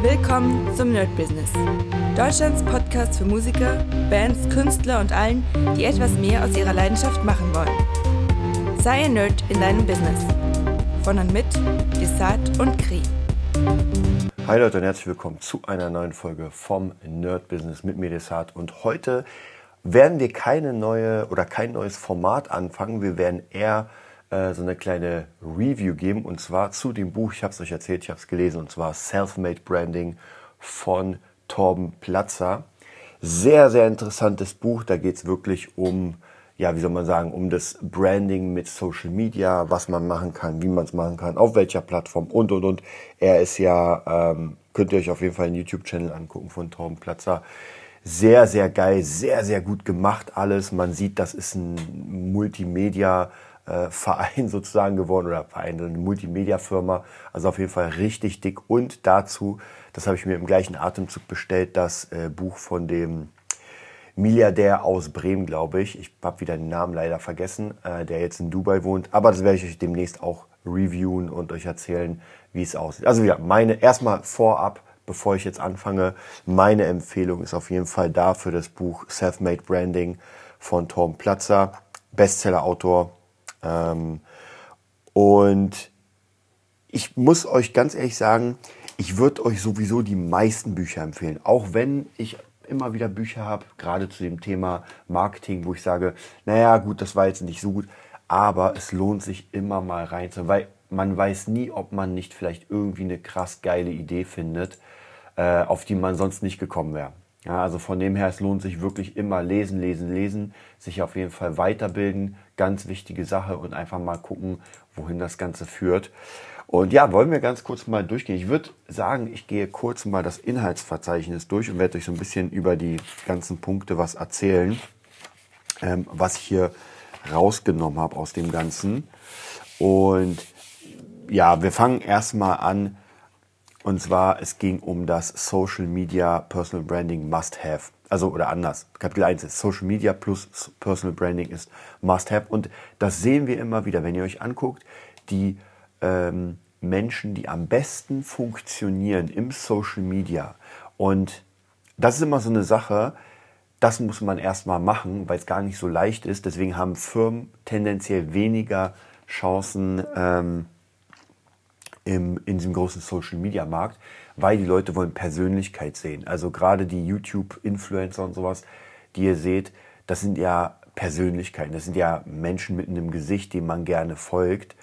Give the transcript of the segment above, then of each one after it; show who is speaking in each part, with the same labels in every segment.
Speaker 1: Willkommen zum Nerd Business. Deutschlands Podcast für Musiker, Bands, Künstler und allen, die etwas mehr aus ihrer Leidenschaft machen wollen. Sei ein Nerd in deinem Business. Von und mit Desart und Kri.
Speaker 2: Hi Leute und herzlich willkommen zu einer neuen Folge vom Nerd Business mit mir Desart. Und heute werden wir keine neue oder kein neues Format anfangen. Wir werden eher äh, so eine kleine Review geben und zwar zu dem Buch, ich habe es euch erzählt, ich habe es gelesen und zwar Self-Made Branding von Torben Platzer. Sehr, sehr interessantes Buch, da geht es wirklich um, ja, wie soll man sagen, um das Branding mit Social Media, was man machen kann, wie man es machen kann, auf welcher Plattform und und und. Er ist ja, ähm, könnt ihr euch auf jeden Fall einen YouTube-Channel angucken von Torben Platzer sehr, sehr geil, sehr, sehr gut gemacht alles. Man sieht, das ist ein Multimedia äh, Verein sozusagen geworden oder Verein, eine Multimedia-Firma. Also auf jeden Fall richtig dick. Und dazu, das habe ich mir im gleichen Atemzug bestellt, das äh, Buch von dem Milliardär aus Bremen, glaube ich. Ich habe wieder den Namen leider vergessen, äh, der jetzt in Dubai wohnt. Aber das werde ich euch demnächst auch reviewen und euch erzählen, wie es aussieht. Also ja, meine erstmal vorab, bevor ich jetzt anfange, meine Empfehlung ist auf jeden Fall da für das Buch Self-Made Branding von Tom Platzer, Bestseller-Autor, ähm, und ich muss euch ganz ehrlich sagen, ich würde euch sowieso die meisten Bücher empfehlen. Auch wenn ich immer wieder Bücher habe, gerade zu dem Thema Marketing, wo ich sage, naja, gut, das war jetzt nicht so gut, aber es lohnt sich immer mal reinzuhören, weil man weiß nie, ob man nicht vielleicht irgendwie eine krass geile Idee findet, äh, auf die man sonst nicht gekommen wäre. Ja, also von dem her, es lohnt sich wirklich immer lesen, lesen, lesen, sich auf jeden Fall weiterbilden, ganz wichtige Sache und einfach mal gucken, wohin das Ganze führt. Und ja, wollen wir ganz kurz mal durchgehen. Ich würde sagen, ich gehe kurz mal das Inhaltsverzeichnis durch und werde euch so ein bisschen über die ganzen Punkte was erzählen, ähm, was ich hier rausgenommen habe aus dem Ganzen. Und ja, wir fangen erstmal an und zwar, es ging um das Social Media Personal Branding Must Have. Also, oder anders. Kapitel 1 ist Social Media plus Personal Branding ist Must Have. Und das sehen wir immer wieder, wenn ihr euch anguckt, die ähm, Menschen, die am besten funktionieren im Social Media. Und das ist immer so eine Sache, das muss man erstmal machen, weil es gar nicht so leicht ist. Deswegen haben Firmen tendenziell weniger Chancen, ähm, im, in diesem großen Social-Media-Markt, weil die Leute wollen Persönlichkeit sehen. Also gerade die YouTube-Influencer und sowas, die ihr seht, das sind ja Persönlichkeiten, das sind ja Menschen mit einem Gesicht, dem man gerne folgt.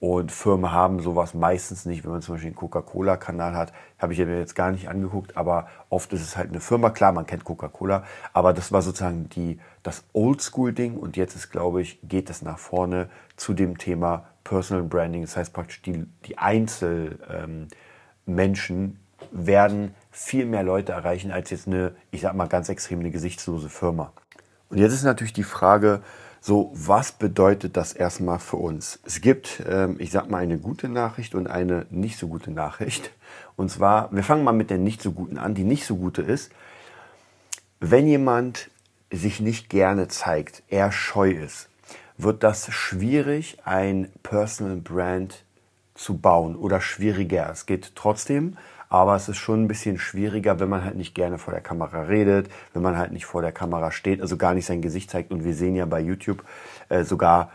Speaker 2: Und Firmen haben sowas meistens nicht, wenn man zum Beispiel einen Coca-Cola-Kanal hat, habe ich mir jetzt gar nicht angeguckt, aber oft ist es halt eine Firma, klar, man kennt Coca-Cola, aber das war sozusagen die, das Oldschool-Ding und jetzt ist, glaube ich, geht es nach vorne zu dem Thema Personal Branding, das heißt praktisch die, die Einzelmenschen ähm, werden viel mehr Leute erreichen als jetzt eine, ich sag mal ganz extrem, eine gesichtslose Firma. Und jetzt ist natürlich die Frage, so, was bedeutet das erstmal für uns? Es gibt, ähm, ich sag mal, eine gute Nachricht und eine nicht so gute Nachricht. Und zwar, wir fangen mal mit der nicht so guten an. Die nicht so gute ist, wenn jemand sich nicht gerne zeigt, er scheu ist, wird das schwierig, ein Personal Brand zu bauen oder schwieriger. Es geht trotzdem, aber es ist schon ein bisschen schwieriger, wenn man halt nicht gerne vor der Kamera redet, wenn man halt nicht vor der Kamera steht, also gar nicht sein Gesicht zeigt. Und wir sehen ja bei YouTube äh, sogar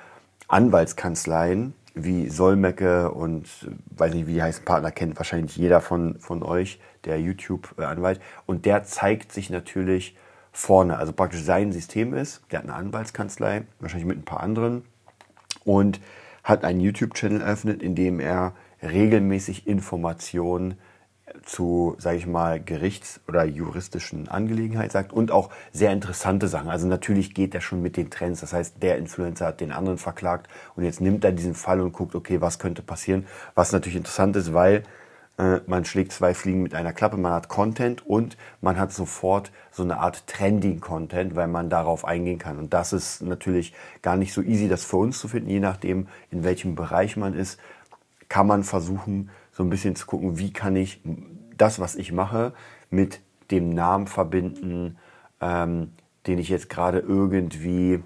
Speaker 2: Anwaltskanzleien wie Solmecke und äh, weiß nicht, wie die heißen Partner kennt wahrscheinlich jeder von, von euch, der YouTube-Anwalt. Und der zeigt sich natürlich vorne. Also praktisch sein System ist, der hat eine Anwaltskanzlei, wahrscheinlich mit ein paar anderen, und hat einen YouTube-Channel eröffnet, in dem er regelmäßig Informationen zu, sage ich mal, Gerichts- oder juristischen Angelegenheiten sagt und auch sehr interessante Sachen. Also natürlich geht er schon mit den Trends. Das heißt, der Influencer hat den anderen verklagt und jetzt nimmt er diesen Fall und guckt, okay, was könnte passieren. Was natürlich interessant ist, weil man schlägt zwei Fliegen mit einer Klappe, man hat Content und man hat sofort so eine Art Trending-Content, weil man darauf eingehen kann. Und das ist natürlich gar nicht so easy, das für uns zu finden, je nachdem, in welchem Bereich man ist, kann man versuchen, so ein bisschen zu gucken, wie kann ich das, was ich mache, mit dem Namen verbinden, ähm, den ich jetzt gerade irgendwie äh,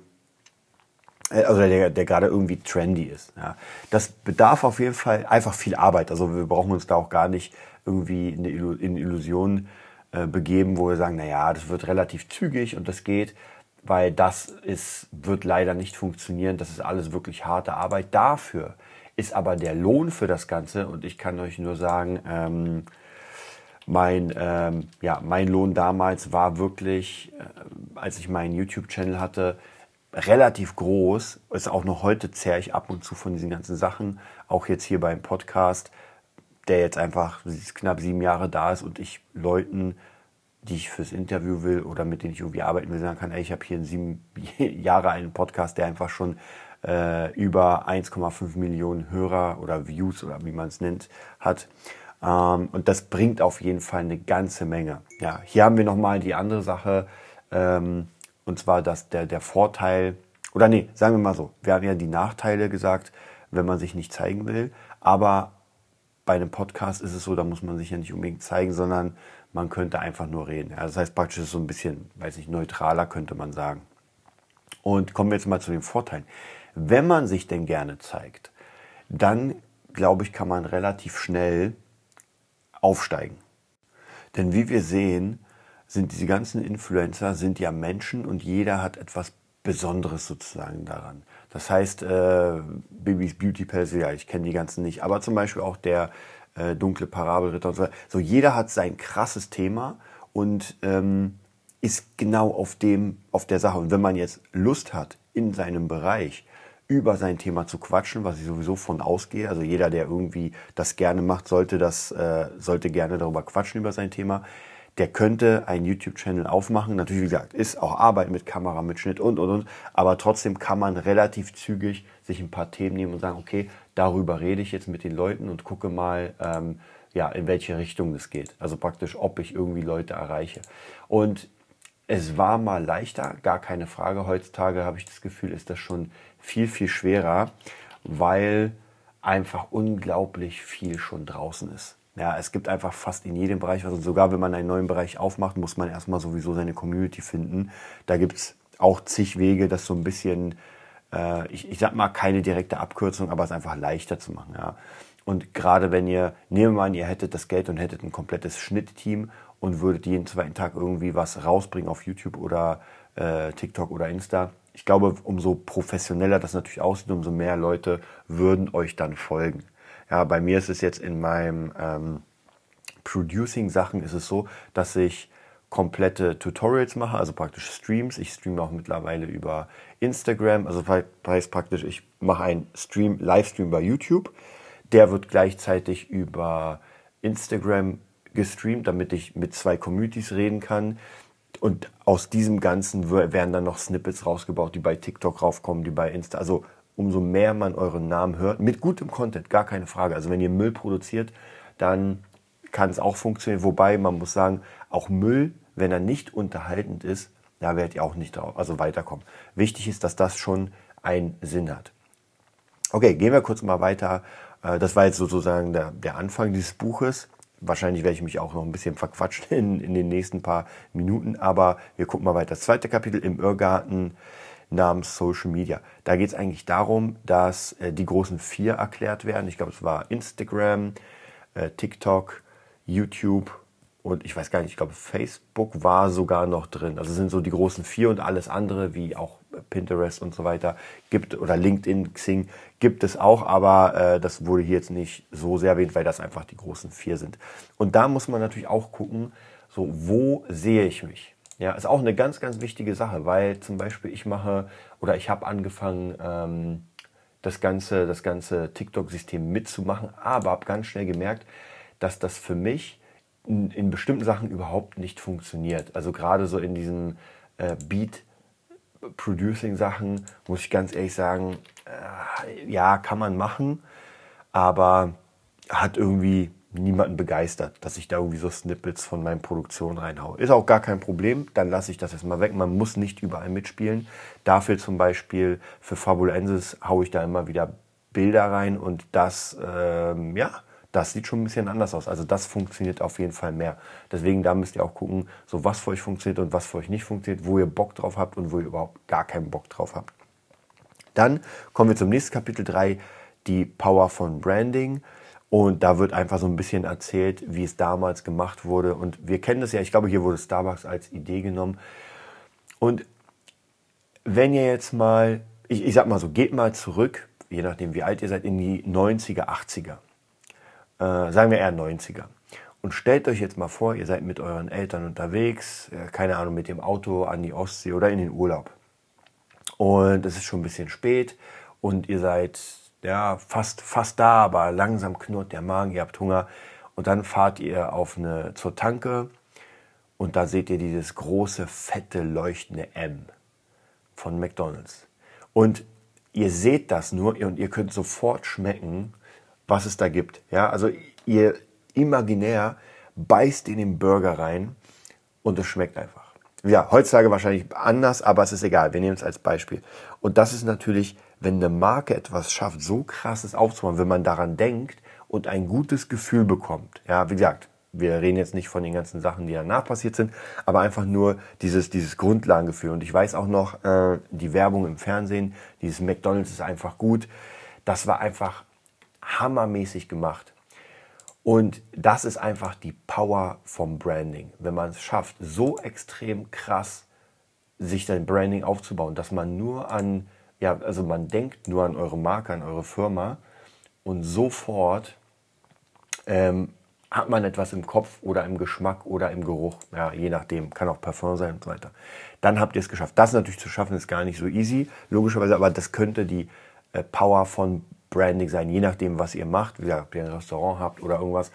Speaker 2: also der, der gerade irgendwie trendy ist. Ja. Das bedarf auf jeden Fall einfach viel Arbeit. Also wir brauchen uns da auch gar nicht irgendwie in eine Illusion äh, begeben, wo wir sagen, naja, das wird relativ zügig und das geht, weil das ist, wird leider nicht funktionieren. Das ist alles wirklich harte Arbeit. Dafür ist aber der Lohn für das Ganze und ich kann euch nur sagen, ähm, mein, ähm, ja, mein Lohn damals war wirklich, äh, als ich meinen YouTube-Channel hatte, relativ groß. Ist auch noch heute zehre ich ab und zu von diesen ganzen Sachen. Auch jetzt hier beim Podcast, der jetzt einfach knapp sieben Jahre da ist und ich Leuten, die ich fürs Interview will oder mit denen ich irgendwie arbeiten will, sagen kann, ey, ich habe hier einen sieben Jahre alten Podcast, der einfach schon äh, über 1,5 Millionen Hörer oder Views oder wie man es nennt, hat. Ähm, und das bringt auf jeden Fall eine ganze Menge. Ja, hier haben wir nochmal die andere Sache. Ähm, und zwar, dass der, der Vorteil, oder nee, sagen wir mal so, wir haben ja die Nachteile gesagt, wenn man sich nicht zeigen will. Aber bei einem Podcast ist es so, da muss man sich ja nicht unbedingt zeigen, sondern man könnte einfach nur reden. Ja, das heißt praktisch ist so ein bisschen, weiß ich, neutraler könnte man sagen. Und kommen wir jetzt mal zu den Vorteilen. Wenn man sich denn gerne zeigt, dann glaube ich, kann man relativ schnell aufsteigen. Denn wie wir sehen, sind diese ganzen Influencer sind ja Menschen und jeder hat etwas Besonderes sozusagen daran. Das heißt, äh, Bibis Beauty Palace, ja, ich kenne die ganzen nicht, aber zum Beispiel auch der äh, dunkle Parabelritter und so. So jeder hat sein krasses Thema und ähm, ist genau auf dem, auf der Sache. Und wenn man jetzt Lust hat, in seinem Bereich über sein Thema zu quatschen, was ich sowieso von ausgehe. Also jeder, der irgendwie das gerne macht, sollte das, äh, sollte gerne darüber quatschen über sein Thema der könnte einen YouTube-Channel aufmachen. Natürlich, wie gesagt, ist auch Arbeit mit Kamera, mit Schnitt und, und, und. Aber trotzdem kann man relativ zügig sich ein paar Themen nehmen und sagen, okay, darüber rede ich jetzt mit den Leuten und gucke mal, ähm, ja, in welche Richtung es geht. Also praktisch, ob ich irgendwie Leute erreiche. Und es war mal leichter, gar keine Frage. Heutzutage habe ich das Gefühl, ist das schon viel, viel schwerer, weil einfach unglaublich viel schon draußen ist. Ja, es gibt einfach fast in jedem Bereich, also sogar wenn man einen neuen Bereich aufmacht, muss man erstmal sowieso seine Community finden. Da gibt es auch zig Wege, das so ein bisschen, äh, ich, ich sag mal, keine direkte Abkürzung, aber es einfach leichter zu machen. Ja. Und gerade wenn ihr, nehmen wir mal an, ihr hättet das Geld und hättet ein komplettes Schnittteam und würdet jeden zweiten Tag irgendwie was rausbringen auf YouTube oder äh, TikTok oder Insta. Ich glaube, umso professioneller das natürlich aussieht, umso mehr Leute würden euch dann folgen. Ja, bei mir ist es jetzt in meinem ähm, Producing-Sachen ist es so, dass ich komplette Tutorials mache, also praktisch Streams. Ich streame auch mittlerweile über Instagram, also heißt praktisch, ich mache einen Stream, Livestream bei YouTube. Der wird gleichzeitig über Instagram gestreamt, damit ich mit zwei Communities reden kann. Und aus diesem Ganzen werden dann noch Snippets rausgebaut, die bei TikTok raufkommen, die bei Insta. Also umso mehr man euren Namen hört. Mit gutem Content, gar keine Frage. Also wenn ihr Müll produziert, dann kann es auch funktionieren. Wobei man muss sagen, auch Müll, wenn er nicht unterhaltend ist, da werdet ihr auch nicht drauf, also weiterkommen. Wichtig ist, dass das schon einen Sinn hat. Okay, gehen wir kurz mal weiter. Äh, das war jetzt sozusagen der, der Anfang dieses Buches. Wahrscheinlich werde ich mich auch noch ein bisschen verquatschen in, in den nächsten paar Minuten, aber wir gucken mal weiter. Das zweite Kapitel im Irrgarten namens Social Media. Da geht es eigentlich darum, dass äh, die großen vier erklärt werden. Ich glaube, es war Instagram, äh, TikTok, YouTube und ich weiß gar nicht, ich glaube, Facebook war sogar noch drin. Also sind so die großen vier und alles andere, wie auch Pinterest und so weiter, gibt oder LinkedIn, Xing, gibt es auch, aber äh, das wurde hier jetzt nicht so sehr erwähnt, weil das einfach die großen vier sind. Und da muss man natürlich auch gucken, so wo sehe ich mich? Ja, ist auch eine ganz, ganz wichtige Sache, weil zum Beispiel ich mache oder ich habe angefangen, ähm, das ganze, das ganze TikTok-System mitzumachen, aber habe ganz schnell gemerkt, dass das für mich in, in, bestimmten Sachen überhaupt nicht funktioniert. Also gerade so in diesen äh, Beat-Producing-Sachen muss ich ganz ehrlich sagen, äh, ja, kann man machen, aber hat irgendwie niemanden begeistert, dass ich da irgendwie so Snippets von meinen Produktionen reinhaue. Ist auch gar kein Problem, dann lasse ich das erstmal weg. Man muss nicht überall mitspielen. Dafür zum Beispiel für Fabulensis haue ich da immer wieder Bilder rein und das, ähm, ja, das sieht schon ein bisschen anders aus. Also das funktioniert auf jeden Fall mehr. Deswegen da müsst ihr auch gucken, so was für euch funktioniert und was für euch nicht funktioniert, wo ihr Bock drauf habt und wo ihr überhaupt gar keinen Bock drauf habt. Dann kommen wir zum nächsten Kapitel 3, die Power von Branding. Und da wird einfach so ein bisschen erzählt, wie es damals gemacht wurde. Und wir kennen das ja, ich glaube, hier wurde Starbucks als Idee genommen. Und wenn ihr jetzt mal, ich, ich sag mal so, geht mal zurück, je nachdem wie alt ihr seid, in die 90er, 80er. Äh, sagen wir eher 90er. Und stellt euch jetzt mal vor, ihr seid mit euren Eltern unterwegs, äh, keine Ahnung, mit dem Auto an die Ostsee oder in den Urlaub. Und es ist schon ein bisschen spät und ihr seid ja fast, fast da, aber langsam knurrt der Magen, ihr habt Hunger. Und dann fahrt ihr auf eine, zur Tanke und da seht ihr dieses große, fette, leuchtende M von McDonald's. Und ihr seht das nur und ihr könnt sofort schmecken, was es da gibt. Ja, also ihr imaginär beißt in den Burger rein und es schmeckt einfach. Ja, heutzutage wahrscheinlich anders, aber es ist egal. Wir nehmen es als Beispiel. Und das ist natürlich, wenn eine Marke etwas schafft, so krasses aufzubauen, wenn man daran denkt und ein gutes Gefühl bekommt. Ja, wie gesagt, wir reden jetzt nicht von den ganzen Sachen, die danach passiert sind, aber einfach nur dieses, dieses Grundlagengefühl. Und ich weiß auch noch, äh, die Werbung im Fernsehen, dieses McDonalds ist einfach gut. Das war einfach hammermäßig gemacht. Und das ist einfach die Power vom Branding. Wenn man es schafft, so extrem krass sich sein Branding aufzubauen, dass man nur an, ja, also man denkt nur an eure Marke, an eure Firma und sofort ähm, hat man etwas im Kopf oder im Geschmack oder im Geruch, ja, je nachdem, kann auch Parfum sein und so weiter. Dann habt ihr es geschafft. Das natürlich zu schaffen ist gar nicht so easy, logischerweise, aber das könnte die äh, Power von Branding sein, je nachdem, was ihr macht, wie gesagt, ob ihr ein Restaurant habt oder irgendwas.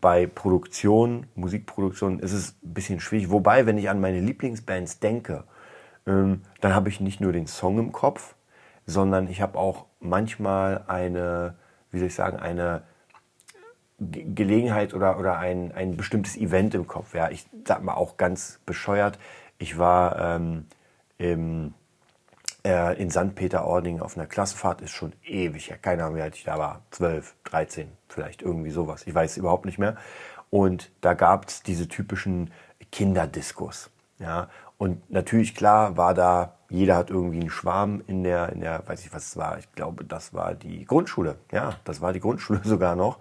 Speaker 2: Bei Produktion, Musikproduktion ist es ein bisschen schwierig. Wobei, wenn ich an meine Lieblingsbands denke, dann habe ich nicht nur den Song im Kopf, sondern ich habe auch manchmal eine, wie soll ich sagen, eine Gelegenheit oder, oder ein, ein bestimmtes Event im Kopf. Ja, ich sag mal auch ganz bescheuert. Ich war ähm, im, äh, in St. Peter-Ording auf einer Klassenfahrt, ist schon ewig, ja, keine Ahnung, wie alt ich da war, 12, 13, vielleicht irgendwie sowas. Ich weiß überhaupt nicht mehr. Und da gab es diese typischen Kinderdiskos. Ja, und natürlich, klar, war da, jeder hat irgendwie einen Schwarm in der, in der, weiß ich was es war, ich glaube, das war die Grundschule. Ja, das war die Grundschule sogar noch.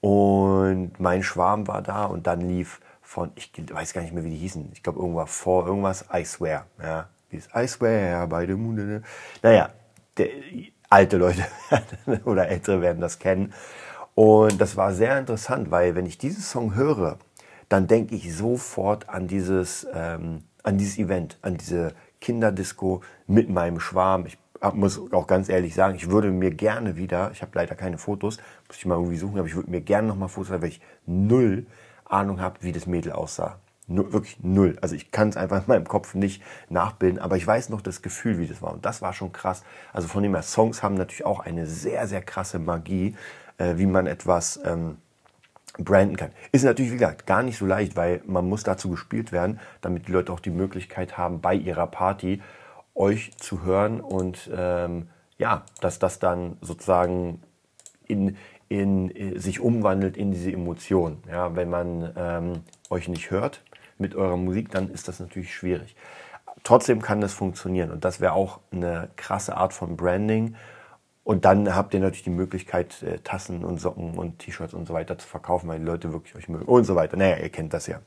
Speaker 2: Und mein Schwarm war da und dann lief von, ich weiß gar nicht mehr, wie die hießen. Ich glaube, irgendwas vor, irgendwas, I swear. Ja, dieses I swear by the moon. Naja, der, alte Leute oder ältere werden das kennen. Und das war sehr interessant, weil wenn ich diesen Song höre, dann denke ich sofort an dieses, ähm, an dieses Event, an diese Kinderdisco mit meinem Schwarm. Ich muss auch ganz ehrlich sagen, ich würde mir gerne wieder, ich habe leider keine Fotos, muss ich mal irgendwie suchen, aber ich würde mir gerne nochmal Fotos haben, weil ich null Ahnung habe, wie das Mädel aussah. Nur, wirklich null. Also ich kann es einfach in meinem Kopf nicht nachbilden, aber ich weiß noch das Gefühl, wie das war. Und das war schon krass. Also von dem her, Songs haben natürlich auch eine sehr, sehr krasse Magie, äh, wie man etwas ähm, branden kann. Ist natürlich, wie gesagt, gar nicht so leicht, weil man muss dazu gespielt werden, damit die Leute auch die Möglichkeit haben, bei ihrer Party euch zu hören und ähm, ja, dass das dann sozusagen in, in, äh, sich umwandelt in diese Emotion. Ja, wenn man ähm, euch nicht hört mit eurer Musik, dann ist das natürlich schwierig. Trotzdem kann das funktionieren und das wäre auch eine krasse Art von Branding. Und dann habt ihr natürlich die Möglichkeit, äh, Tassen und Socken und T-Shirts und so weiter zu verkaufen, weil die Leute wirklich euch mögen und so weiter. Naja, ihr kennt das ja.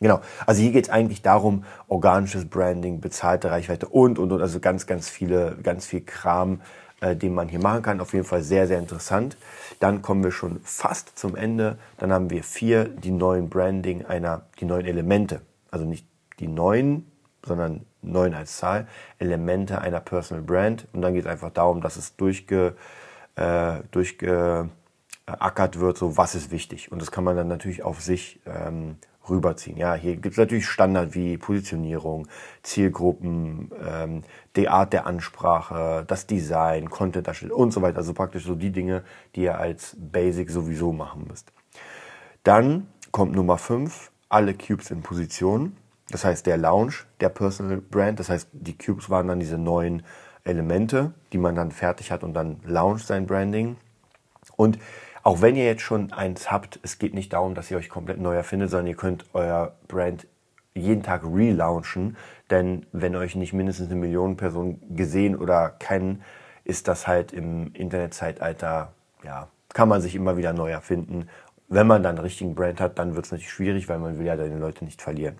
Speaker 2: Genau. Also hier geht es eigentlich darum, organisches Branding, bezahlte Reichweite und, und, und. Also ganz, ganz viele, ganz viel Kram, äh, den man hier machen kann. Auf jeden Fall sehr, sehr interessant. Dann kommen wir schon fast zum Ende. Dann haben wir vier, die neuen Branding einer, die neuen Elemente. Also nicht die neuen, sondern neun als Zahl, Elemente einer Personal Brand. Und dann geht es einfach darum, dass es durchge, äh, durchgeackert wird, so was ist wichtig. Und das kann man dann natürlich auf sich ähm, rüberziehen. Ja, hier gibt es natürlich Standard wie Positionierung, Zielgruppen, ähm, die Art der Ansprache, das Design, Content darstellen und so weiter. Also praktisch so die Dinge, die ihr als Basic sowieso machen müsst. Dann kommt Nummer 5, alle Cubes in Position. Das heißt der Lounge, der Personal Brand. Das heißt, die Cubes waren dann diese neuen Elemente, die man dann fertig hat und dann launcht sein Branding. Und auch wenn ihr jetzt schon eins habt, es geht nicht darum, dass ihr euch komplett neu erfindet, sondern ihr könnt euer Brand jeden Tag relaunchen, denn wenn euch nicht mindestens eine Million Personen gesehen oder kennen, ist das halt im Internetzeitalter, ja, kann man sich immer wieder neu erfinden. Wenn man dann einen richtigen Brand hat, dann wird es natürlich schwierig, weil man will ja deine Leute nicht verlieren.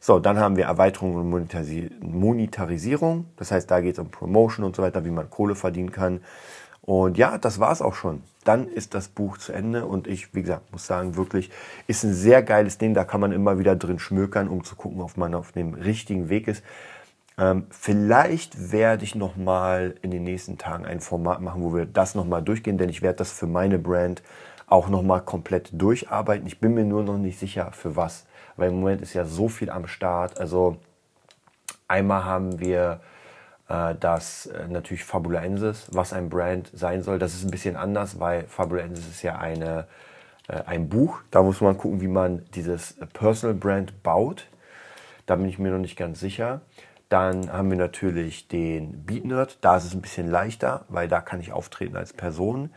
Speaker 2: So, dann haben wir Erweiterung und Monetarisierung. Das heißt, da geht es um Promotion und so weiter, wie man Kohle verdienen kann. Und ja, das war es auch schon. Dann ist das Buch zu Ende und ich, wie gesagt, muss sagen, wirklich ist ein sehr geiles Ding. Da kann man immer wieder drin schmökern, um zu gucken, ob man auf dem richtigen Weg ist. Ähm, vielleicht werde ich noch mal in den nächsten Tagen ein Format machen, wo wir das noch mal durchgehen, denn ich werde das für meine Brand auch noch mal komplett durcharbeiten. Ich bin mir nur noch nicht sicher für was, weil im Moment ist ja so viel am Start. Also einmal haben wir äh, das äh, natürlich Fabulensis, was ein Brand sein soll. Das ist ein bisschen anders, weil Fabulensis ist ja eine, äh, ein Buch. Da muss man gucken, wie man dieses Personal Brand baut. Da bin ich mir noch nicht ganz sicher. Dann haben wir natürlich den Beat Nerd. Da ist es ein bisschen leichter, weil da kann ich auftreten als Person.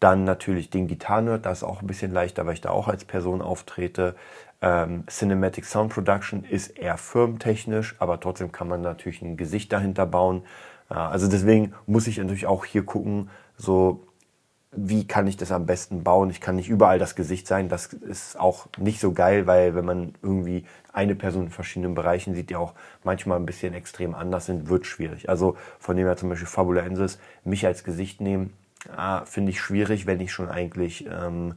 Speaker 2: Dann natürlich den Gitarre Nerd. Da ist auch ein bisschen leichter, weil ich da auch als Person auftrete. Ähm, Cinematic Sound Production ist eher firmentechnisch, aber trotzdem kann man natürlich ein Gesicht dahinter bauen. Äh, also deswegen muss ich natürlich auch hier gucken, so wie kann ich das am besten bauen? Ich kann nicht überall das Gesicht sein. Das ist auch nicht so geil, weil wenn man irgendwie eine Person in verschiedenen Bereichen sieht, die auch manchmal ein bisschen extrem anders sind, wird schwierig. Also von dem her zum Beispiel Fabulensis, mich als Gesicht nehmen, ah, finde ich schwierig, wenn ich schon eigentlich ähm,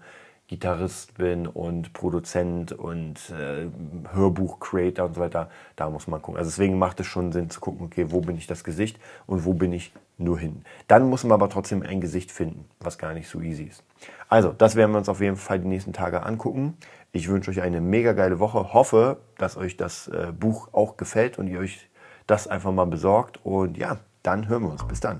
Speaker 2: Gitarrist bin und Produzent und äh, Hörbuch-Creator und so weiter, da muss man gucken. Also deswegen macht es schon Sinn zu gucken, okay, wo bin ich das Gesicht und wo bin ich nur hin. Dann muss man aber trotzdem ein Gesicht finden, was gar nicht so easy ist. Also, das werden wir uns auf jeden Fall die nächsten Tage angucken. Ich wünsche euch eine mega geile Woche. Hoffe, dass euch das äh, Buch auch gefällt und ihr euch das einfach mal besorgt. Und ja, dann hören wir uns. Bis dann.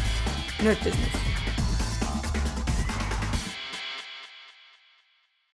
Speaker 1: Nerd Business.